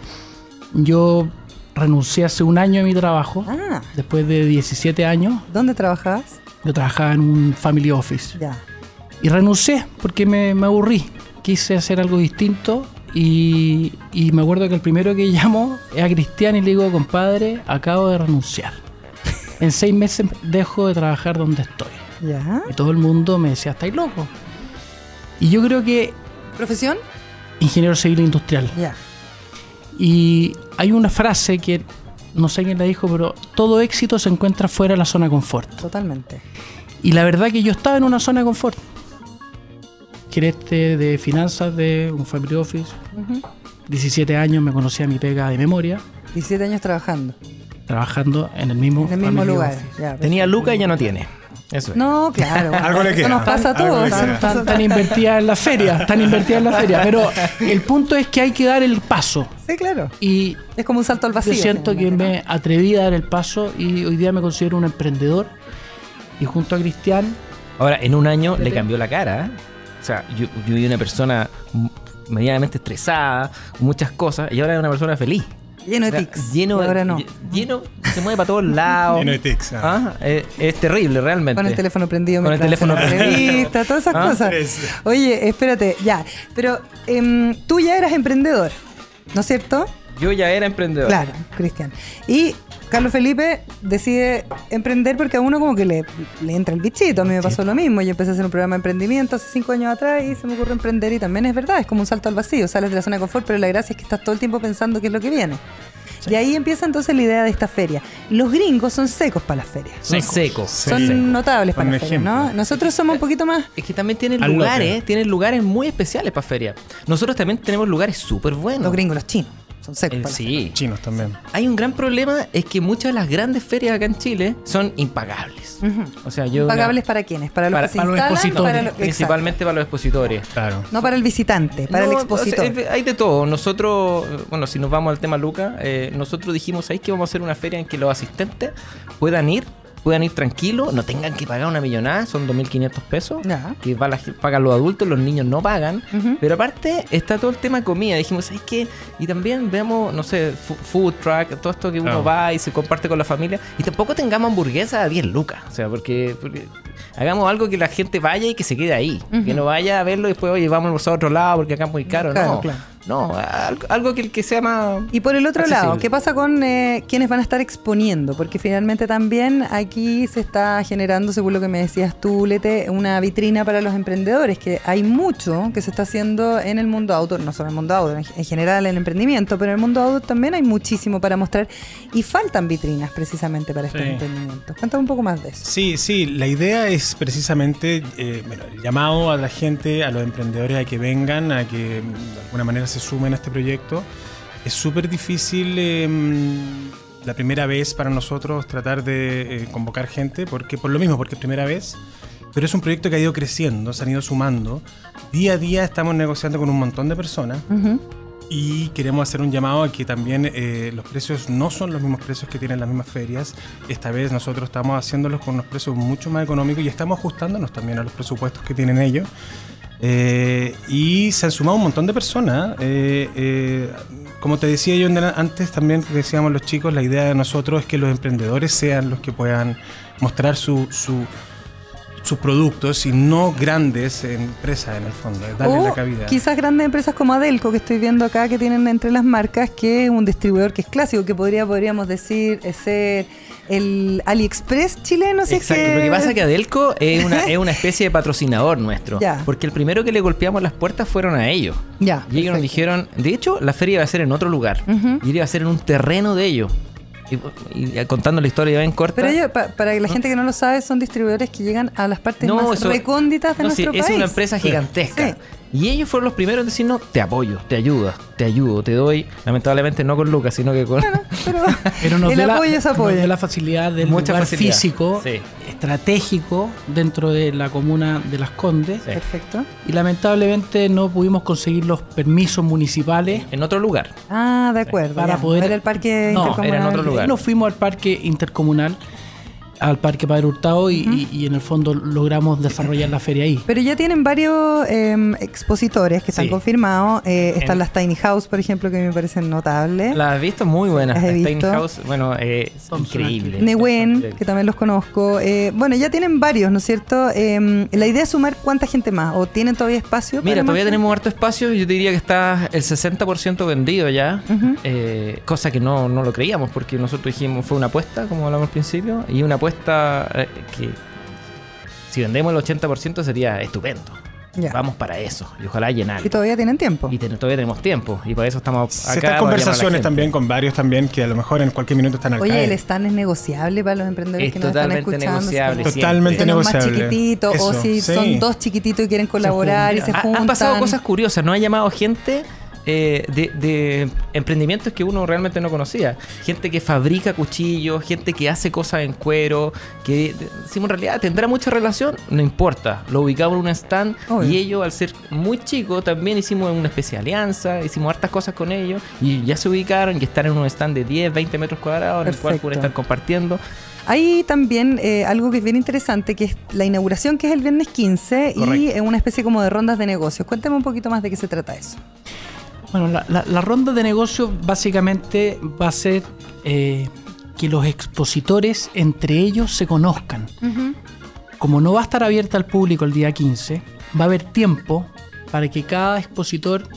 S2: Yo renuncié hace un año a mi trabajo, ah. después de 17 años.
S1: ¿Dónde trabajabas?
S2: Yo trabajaba en un family office. Ya. Y renuncié porque me, aburrí. Quise hacer algo distinto y, me acuerdo que el primero que [laughs] llamo es a Cristian y le digo, compadre, acabo de renunciar. en seis meses dejo de trabajar donde estoy. ¿Ya? Y todo el mundo me decía, estáis loco. Y yo creo que...
S1: ¿Profesión?
S2: Ingeniero civil industrial. Ya. Y hay una frase que no sé quién la dijo, pero todo éxito se encuentra fuera de la zona de confort.
S1: Totalmente.
S5: Y la verdad que yo estaba en una zona de confort. Gerente de finanzas de un family office. 17 años me conocía mi pega de memoria.
S1: 17 años trabajando.
S5: Trabajando en el mismo,
S1: en el mismo lugar.
S4: Tenía Luca y ya no tiene.
S1: Eso No, claro. [laughs]
S6: Algo le queda.
S1: nos pasa a todos.
S5: Tan, tan, invertida en la feria, tan invertida en la feria. Pero el punto es que hay que dar el paso.
S1: Sí, claro.
S5: Y
S1: es como un salto al vacío.
S5: Yo siento que me atreví a dar el paso y hoy día me considero un emprendedor. Y junto a Cristian.
S4: Ahora, en un año le cambió la cara. ¿eh? O sea, yo, yo vi una persona medianamente estresada, muchas cosas, y ahora es una persona feliz.
S1: Lleno de tics.
S4: Lleno,
S1: ahora no.
S4: lleno, se mueve para todos lados.
S6: lleno de tics.
S4: Ah. ah es, es, terrible, realmente.
S1: Con el teléfono prendido.
S4: Con el teléfono prendido.
S1: todas esas ¿Ah? cosas. Oye, espérate, ya. Pero eh, tú ya eras emprendedor, ¿no es cierto?
S4: Yo ya era emprendedor.
S1: Claro, Cristian. Y Carlos Felipe decide emprender porque a uno como que le, entra el bichito. A mí me pasó lo mismo. Yo empecé a hacer un programa de emprendimiento hace cinco años atrás y se me ocurre emprender y también es verdad, es como un salto al vacío. Sales de la zona de confort, pero la gracia es que estás todo el tiempo pensando qué es lo que viene. Y ahí empieza entonces la idea de esta feria. Los gringos son secos para las ferias.
S4: Son secos.
S1: Son notables para las ferias, ¿no? Nosotros somos un poquito más...
S4: Es que también tienen lugares, tienen lugares muy especiales para ferias. Nosotros también tenemos lugares súper buenos.
S1: Los gringos, los chinos son
S4: secos. sí.
S6: Chinos también.
S4: Hay un gran problema, es que muchas de las grandes ferias acá en Chile son impagables.
S1: O sea, yo ¿Impagables para quiénes? ¿Para los, para, los expositores.
S4: Principalmente para los expositores.
S1: Claro. No para el visitante, para el expositor.
S4: hay de todo. Nosotros, bueno, si nos vamos al tema Luca, eh, nosotros dijimos, ahí que vamos a hacer una feria en que los asistentes puedan ir puedan ir tranquilos, no tengan que pagar una millonada, son 2.500 pesos, que va pagan los adultos, los niños no pagan. Pero aparte está todo el tema de comida. Dijimos, ¿sabes qué? Y también veamos, no sé, food truck, todo esto que uno va y se comparte con la familia. Y tampoco tengamos hamburguesa a 10 lucas. O sea, porque, hagamos algo que la gente vaya y que se quede ahí. Que no vaya a verlo y después, oye, vamos a otro lado porque acá es muy caro. no. Claro. No, algo, que, que sea más.
S1: Y por el otro lado, ¿qué pasa con eh, quienes van a estar exponiendo? Porque finalmente también aquí se está generando, según lo que me decías tú, Lete, una vitrina para los emprendedores, que hay mucho que se está haciendo en el mundo auto, no solo en el mundo auto, en general en el emprendimiento, pero en el mundo auto también hay muchísimo para mostrar y faltan vitrinas precisamente para este emprendimiento. Cuéntame un poco más de eso.
S6: Sí, sí, la idea es precisamente eh, bueno, el llamado a la gente, a los emprendedores a que vengan, a que de alguna manera se sumen a este proyecto. Es súper difícil em, la primera vez para nosotros tratar de eh, convocar gente, porque por lo mismo, porque es primera vez, pero es un proyecto que ha ido creciendo, se han ido sumando. Día a día estamos negociando con un montón de personas. Y queremos hacer un llamado a que también eh, los precios no son los mismos precios que tienen las mismas ferias. Esta vez nosotros estamos haciéndolos con unos precios mucho más económicos y estamos ajustándonos también a los presupuestos que tienen ellos. Eh, y se han sumado un montón de personas. Eh, eh, como te decía yo antes, también decíamos los chicos, la idea de nosotros es que los emprendedores sean los que puedan mostrar su, sus productos y no grandes empresas en el fondo, darle la cabida.
S1: Quizás grandes empresas como Adelco, que estoy viendo acá, que tienen entre las marcas, que es un distribuidor que es clásico, que podría, podríamos decir ser el AliExpress chileno.
S4: Si Exacto. Lo que pasa es que Adelco es una, [laughs] es una especie de patrocinador nuestro. Porque el primero que le golpeamos las puertas fueron a ellos.
S1: Ya,
S4: y ellos nos dijeron, de hecho, la feria iba a ser en otro lugar. Y iba a ser en un terreno de ellos. Y, contando la historia bien corta.
S1: Pero para que la gente que no lo sabe, son distribuidores que llegan a las partes más recónditas de nuestro país.
S4: Es una empresa gigantesca. Y ellos fueron los primeros en decirnos, te apoyo, te ayudo, te ayudo, te doy. Lamentablemente no con Lucas, sino que con... [laughs]
S1: pero, nos el apoyo la, es apoyo.
S5: la facilidad del Mucha lugar físico, estratégico, dentro de la comuna de Las Condes.
S1: Perfecto.
S5: Y lamentablemente no pudimos conseguir los permisos municipales.
S4: En otro lugar.
S1: Ah, de acuerdo. Para poder... Era el parque
S5: no, Era en otro lugar. Nos fuimos al parque intercomunal al Parque Padre Hurtado y, en el fondo logramos desarrollar la feria ahí.
S1: Pero ya tienen varios em, expositores que están confirmados. Eh, están las Tiny House, por ejemplo, que me parecen notables.
S4: Las he visto muy buenas. Las Tiny House, bueno, eh, increíble.
S1: Newen, que también los conozco. Eh, bueno, ya tienen varios, ¿no es cierto? Em, la idea es sumar cuánta gente más. ¿O tienen todavía espacio?
S4: Mira, todavía tenemos harto espacio. Yo diría que está el 60% vendido ya. Eh, cosa que no, no lo creíamos porque nosotros dijimos fue una apuesta, como hablamos al principio, y una apuesta eh, que si vendemos el 80% sería estupendo. Vamos para eso y ojalá llenar.
S1: Y todavía tienen tiempo.
S4: Y todavía tenemos tiempo y por eso estamos
S6: Se acá. conversaciones también con varios también que a lo mejor en cualquier minuto están al
S1: Oye, el stand es negociable para los emprendedores que nos están escuchando.
S4: Negociable,
S6: totalmente negociable.
S1: más chiquititos o si son dos chiquititos y quieren colaborar y se juntan.
S4: Han pasado cosas curiosas, no ha llamado gente eh, de, emprendimientos que uno realmente no conocía. Gente que fabrica cuchillos, gente que hace cosas en cuero, que decimos en realidad tendrá mucha relación, no importa. Lo ubicamos en un stand y ellos, al ser muy chicos, también hicimos una especie de alianza, hicimos hartas cosas con ellos y ya se ubicaron y están en un stand de 10, 20 metros cuadrados en el cual pueden estar compartiendo.
S1: Hay también eh, algo que es bien interesante, que es la inauguración, que es el viernes 15, y y una especie como de rondas de negocios. Cuéntame un poquito más de qué se trata eso.
S5: Bueno, la, ronda de negocios básicamente va a ser eh, que los expositores entre ellos se conozcan. Como no va a estar abierta al público el día 15, va a haber tiempo para que cada expositor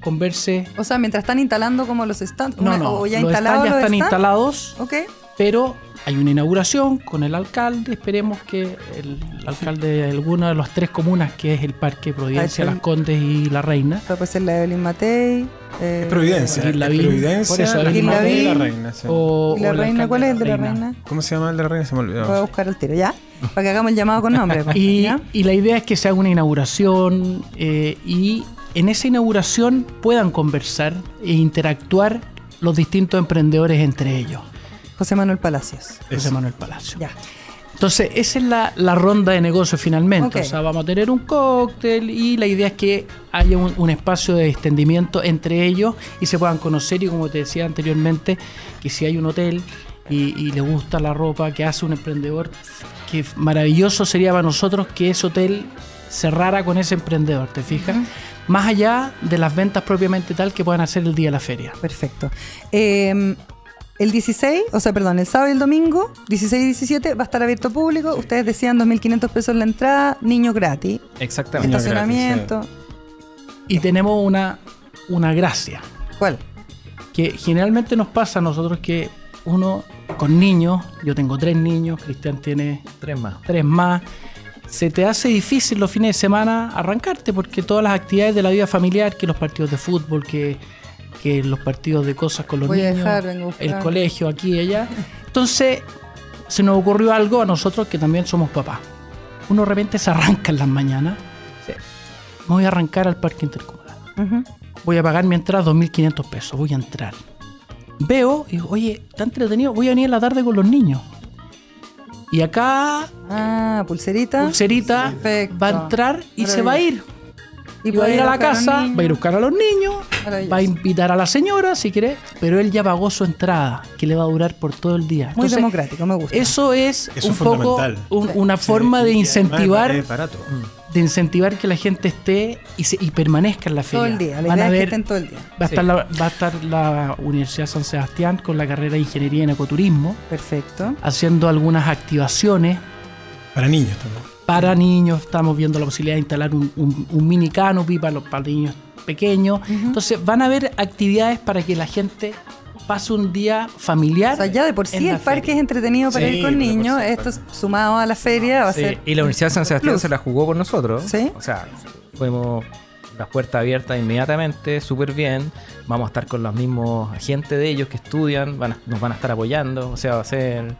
S5: converse.
S1: O sea, mientras están instalando como los stands.
S5: No, no, ya los ya están instalados. Ok. Pero hay una inauguración con el alcalde. Esperemos que el alcalde de alguna de las tres comunas, que es el Parque Providencia, Las Condes y La Reina.
S1: Puede ser la Evelyn Matei.
S6: Eh, Providencia. la Providencia. Por eso,
S1: Evelyn Matei y La Reina. O, ¿Y la Reina? ¿Cuál es el de La Reina?
S6: ¿Cómo se llama el de La Reina? Se me olvidó.
S1: Voy a buscar el tiro, ¿ya? Para que hagamos el llamado con nombre.
S5: Pues, [laughs] y, y, la idea es que se haga una inauguración eh, y en esa inauguración puedan conversar e interactuar los distintos emprendedores entre ellos.
S1: José Manuel Palacios.
S5: José Manuel Palacios. Ya. Entonces, esa es la, ronda de negocio finalmente. O sea, vamos a tener un cóctel y la idea es que haya un, espacio de extendimiento entre ellos y se puedan conocer. Y como te decía anteriormente, que si hay un hotel y, le gusta la ropa que hace un emprendedor, que maravilloso sería para nosotros que ese hotel cerrara con ese emprendedor, ¿te fijas? Más allá de las ventas propiamente tal que puedan hacer el día de la feria.
S1: Perfecto. Eh, el 16, o sea, perdón, el sábado y el domingo, 16 y 17, va a estar abierto público. Ustedes decían 2.500 pesos la entrada, niño gratis.
S4: Exactamente.
S1: Estacionamiento.
S5: Y tenemos una, una gracia.
S1: ¿Cuál?
S5: Que generalmente nos pasa a nosotros que uno con niños, yo tengo tres niños, Cristian tiene
S4: tres más.
S5: Tres más. Se te hace difícil los fines de semana arrancarte porque todas las actividades de la vida familiar, que los partidos de fútbol, que que los partidos de cosas con los niños, el colegio aquí y allá. Entonces, se nos ocurrió algo a nosotros que también somos papás. Uno de repente se arranca en las mañanas. Me voy a arrancar al parque intercomunal. Voy a pagar mi entrada 2.500 pesos. Voy a entrar. Veo y digo, oye, está entretenido. Voy a venir en la tarde con los niños. Y acá.
S1: Ah, pulserita.
S5: Pulserita. Va a entrar y se va a ir. Y, va a ir a la casa, va a ir a buscar a los niños, va a invitar a la señora si quiere, pero él ya pagó su entrada, que le va a durar por todo el día.
S1: Muy democrático, me gusta.
S5: Eso es, un poco una forma de incentivar. De incentivar que la gente esté y, se, y permanezca en la feria.
S1: Todo el día, la idea que todo el día.
S5: Va a, estar la, va a estar la Universidad San Sebastián con la carrera de Ingeniería en Ecoturismo.
S1: Perfecto.
S5: Haciendo algunas activaciones.
S6: Para niños también
S5: para niños, estamos viendo la posibilidad de instalar un, mini canopy para los para niños pequeños. Entonces van a haber actividades para que la gente pase un día familiar.
S1: O sea, ya de por sí el parque es entretenido para ir con niños. Esto sumado a la feria va a ser.
S4: Y la Universidad de San Sebastián se la jugó con nosotros. Sí. O sea, fuimos las puertas abiertas inmediatamente, súper bien. Vamos a estar con los mismos agentes de ellos que estudian, nos van a estar apoyando. O sea, va a ser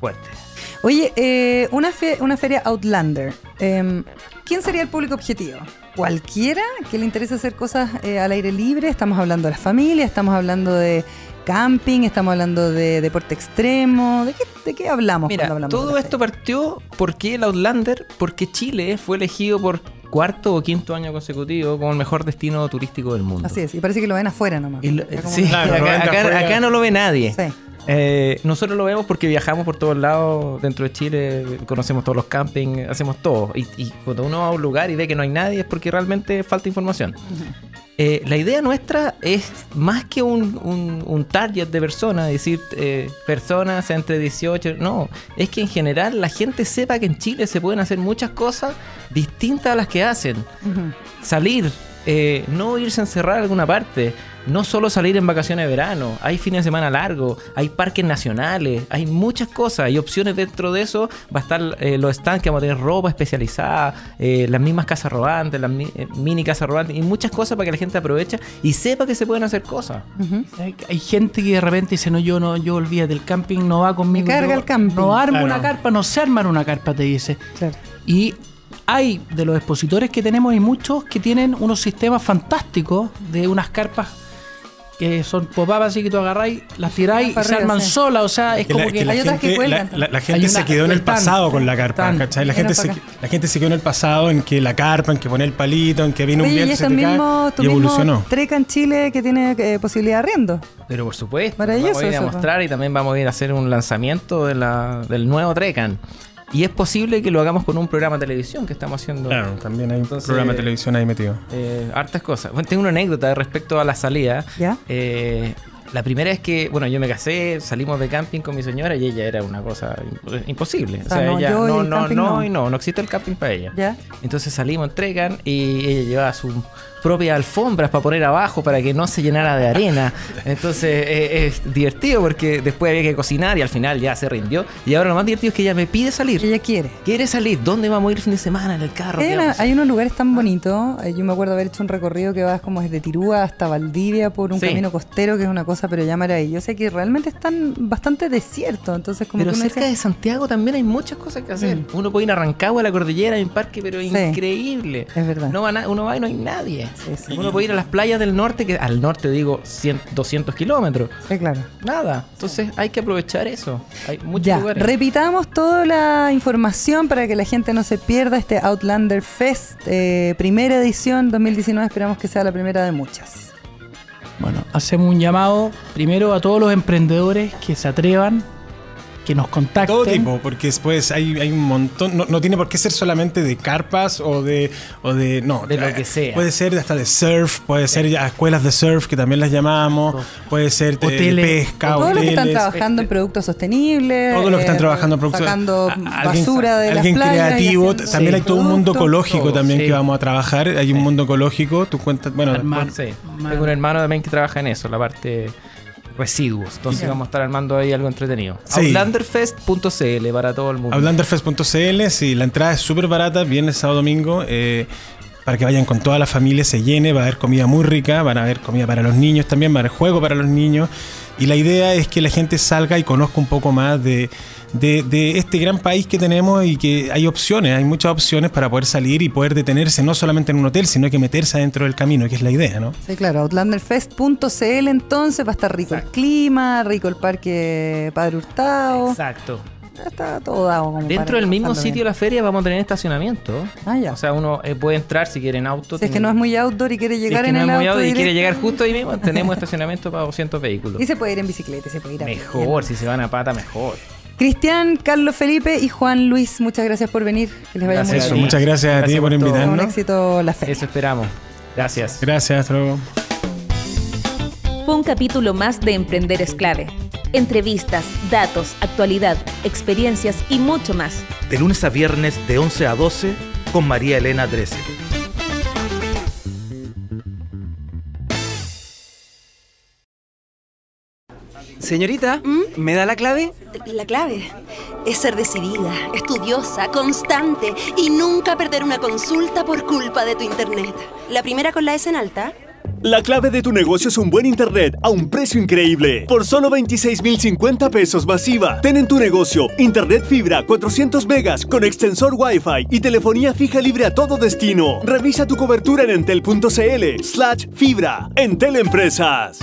S4: fuerte.
S1: Oye, eh, una, una feria Outlander. Em, ¿Quién sería el público objetivo? ¿Cualquiera que le interese hacer cosas eh, al aire libre? Estamos hablando de la familia, estamos hablando de camping, estamos hablando de deporte extremo. ¿De qué, de qué hablamos
S4: Mira,
S1: hablamos
S4: todo esto partió porque el Outlander, porque Chile fue elegido por cuarto o quinto año consecutivo como el mejor destino turístico del mundo.
S1: Así es, y parece que lo ven afuera nomás.
S4: sí, acá, no lo ve nadie. Sí. Eh, nosotros lo vemos porque viajamos por todos lados dentro de Chile, conocemos todos los campings, hacemos todo. Y, cuando uno va a un lugar y ve que no hay nadie es porque realmente falta información. Eh, la idea nuestra es más que un, target de personas, decir eh, personas entre 18, no, es que en general la gente sepa que en Chile se pueden hacer muchas cosas distintas a las que hacen. Salir, eh, no irse a encerrar a alguna parte no solo salir en vacaciones de verano, hay fines de semana largos, hay parques nacionales, hay muchas cosas, hay opciones dentro de eso. Va a estar eh, los stands que vamos a tener ropa especializada, eh, las mismas casas robantes, las mini casas robantes y muchas cosas para que la gente aproveche y sepa que se pueden hacer cosas.
S5: hay, gente que de repente dice, no, yo no, yo olvídate del camping, no va conmigo.
S1: Me carga el camping.
S5: No arma una carpa, no se arma una carpa, te dice. Y hay de los expositores que tenemos, hay muchos que tienen unos sistemas fantásticos de unas carpas que son pop así que tú agarráis, las tiráis y se arman solas. O sea, es como que,
S6: la, hay otras gente, que cuelgan. La, gente se quedó en el pasado con la carpa, ¿cachai? La gente, se, la gente se quedó en el pasado en que la carpa, en que pone el palito, en que viene un viento y, se mismo, y evolucionó.
S1: Treca en Chile que tiene eh, posibilidad de arriendo.
S4: Pero por supuesto, vamos a ir a mostrar y también vamos a ir a hacer un lanzamiento de la, del nuevo Trecan. Y es posible que lo hagamos con un programa de televisión que estamos haciendo.
S6: Claro, también hay un programa de televisión ahí metido.
S4: Eh, hartas cosas. Bueno, tengo una anécdota respecto a la salida.
S1: ¿Ya?
S4: Eh, la primera es que, bueno, yo me casé, salimos de camping con mi señora y ella era una cosa imposible. O sea, no, ella, no, no, no, y no, no existe el camping para ella.
S1: ¿Ya?
S4: Entonces salimos, entregan y ella llevaba su propias alfombras para poner abajo para que no se llenara de arena. Entonces eh, es divertido porque después había que cocinar y al final ya se rindió. Y ahora lo más divertido es que ella me pide salir.
S1: Ella quiere.
S4: Quiere salir. ¿Dónde vamos a ir el fin de semana? En el carro.
S1: Hay, unos lugares tan bonitos. Eh, yo me acuerdo haber hecho un recorrido que vas como desde Tirúa hasta Valdivia por un camino costero que es una cosa pero ya maravillosa que realmente están bastante desiertos. Entonces como
S4: pero cerca de Santiago también hay muchas cosas que hacer. Mm. Uno puede ir a Rancagua, a la cordillera, hay un parque pero increíble.
S1: Es verdad.
S4: No va uno va y no hay nadie. Uno puede ir a las playas del norte, que al norte digo 200 kilómetros.
S1: Sí, claro.
S4: Nada. Entonces hay que aprovechar eso. Hay muchos ya,
S1: Repitamos toda la información para que la gente no se pierda este Outlander Fest, eh, primera edición 2019. Esperamos que sea la primera de muchas.
S5: Bueno, hacemos un llamado primero a todos los emprendedores que se atrevan que nos contacten.
S6: Todo tipo, porque después hay, hay un montón, no, tiene por qué ser solamente de carpas o de, o de, no,
S4: de lo que sea.
S6: Puede ser hasta de surf, puede ser ya escuelas de surf que también las llamamos, puede ser de, pesca,
S1: Todos los que están trabajando en productos sostenibles.
S6: Todos los que están trabajando en productos
S1: Sacando basura de
S6: alguien las playas creativo, también hay todo un mundo ecológico también que vamos a trabajar, hay un mundo ecológico, tú cuentas, bueno,
S4: hermano, tengo un hermano también que trabaja en eso, la parte residuos. Entonces vamos a estar armando ahí algo entretenido. Outlanderfest.cl para todo el mundo.
S6: Outlanderfest.cl, sí, la entrada es súper barata, viernes, sábado, domingo. Eh, para que vayan con toda la familia, se llene, va a haber comida muy rica, van a haber comida para los niños también, va a haber juego para los niños. Y la idea es que la gente salga y conozca un poco más de, de, este gran país que tenemos y que hay opciones, hay muchas opciones para poder salir y poder detenerse no solamente en un hotel, sino que meterse adentro del camino, que es la idea, ¿no?
S1: Sí, claro, outlanderfest.cl entonces va a estar rico el clima, rico el parque Padre Hurtado.
S4: Exacto.
S1: Está todo dado.
S4: Dentro del mismo sitio de la feria vamos a tener estacionamiento.
S1: Ah, ya.
S4: O sea, uno eh, puede entrar si quiere en auto.
S1: Si es que no es muy outdoor y quiere llegar en el auto.
S4: y quiere llegar justo ahí mismo, [laughs] tenemos estacionamiento para 200 vehículos.
S1: Y se puede ir en bicicleta, se puede ir a
S4: Mejor, si se van a pata, mejor.
S1: Cristian, Carlos Felipe y Juan Luis, muchas gracias por venir.
S6: Que les vaya muy bien. Muchas gracias, a ti por, invitarnos.
S1: Un éxito la
S4: feria. Eso esperamos. Gracias.
S6: Gracias, hasta luego.
S7: Fue un capítulo más de Emprender es clave. Entrevistas, datos, actualidad, experiencias y mucho más.
S8: De lunes a viernes de 11 a 12 con María Elena Drese.
S9: Señorita, ¿Mm? ¿me da la clave?
S10: La clave es ser decidida, estudiosa, constante y nunca perder una consulta por culpa de tu internet. ¿La primera con la S en alta?
S11: La clave de tu negocio es un buen internet a un precio increíble. Por solo 26,050 pesos masiva. Ten en tu negocio internet fibra 400 megas con extensor Wi-Fi y telefonía fija libre a todo destino. Revisa tu cobertura en entel.cl slash fibra. Entel Empresas.